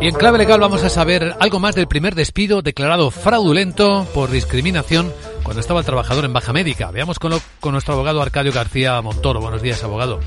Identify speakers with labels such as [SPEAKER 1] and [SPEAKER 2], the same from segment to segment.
[SPEAKER 1] Y en clave legal vamos a saber algo más del primer despido declarado fraudulento por discriminación cuando estaba el trabajador en baja médica. Veamos con, con nuestro abogado Arcadio García Montoro. Buenos días, abogado.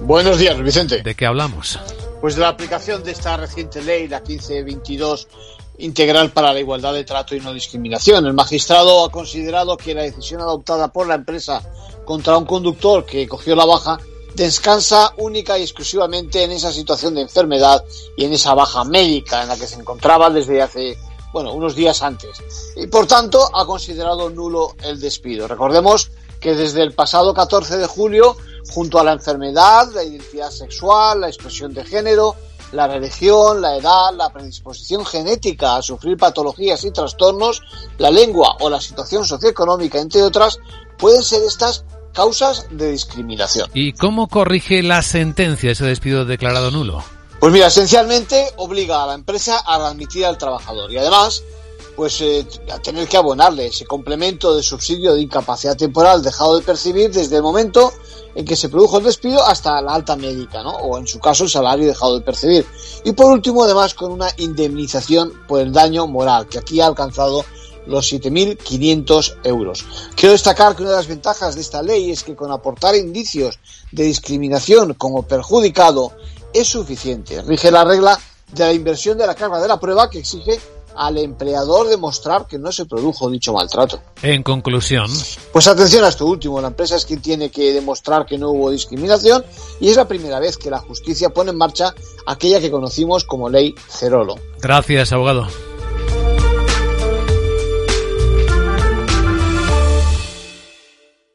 [SPEAKER 2] Buenos días, Vicente.
[SPEAKER 1] ¿De qué hablamos?
[SPEAKER 2] Pues de la aplicación de esta reciente ley, la 1522 integral para la igualdad de trato y no discriminación. El magistrado ha considerado que la decisión adoptada por la empresa contra un conductor que cogió la baja descansa única y exclusivamente en esa situación de enfermedad y en esa baja médica en la que se encontraba desde hace bueno, unos días antes. Y por tanto ha considerado nulo el despido. Recordemos que desde el pasado 14 de julio, junto a la enfermedad, la identidad sexual, la expresión de género, la religión, la edad, la predisposición genética a sufrir patologías y trastornos, la lengua o la situación socioeconómica, entre otras, pueden ser estas causas de discriminación.
[SPEAKER 1] ¿Y cómo corrige la sentencia ese despido declarado nulo?
[SPEAKER 2] Pues mira, esencialmente obliga a la empresa a admitir al trabajador y además pues eh, a tener que abonarle ese complemento de subsidio de incapacidad temporal dejado de percibir desde el momento en que se produjo el despido hasta la alta médica, ¿no? O en su caso el salario dejado de percibir. Y por último, además, con una indemnización por el daño moral, que aquí ha alcanzado los 7.500 euros. Quiero destacar que una de las ventajas de esta ley es que con aportar indicios de discriminación como perjudicado es suficiente. Rige la regla de la inversión de la carga de la prueba que exige al empleador demostrar que no se produjo dicho maltrato.
[SPEAKER 1] En conclusión.
[SPEAKER 2] Pues atención a esto último, la empresa es quien tiene que demostrar que no hubo discriminación y es la primera vez que la justicia pone en marcha aquella que conocimos como ley Cerolo.
[SPEAKER 1] Gracias, abogado.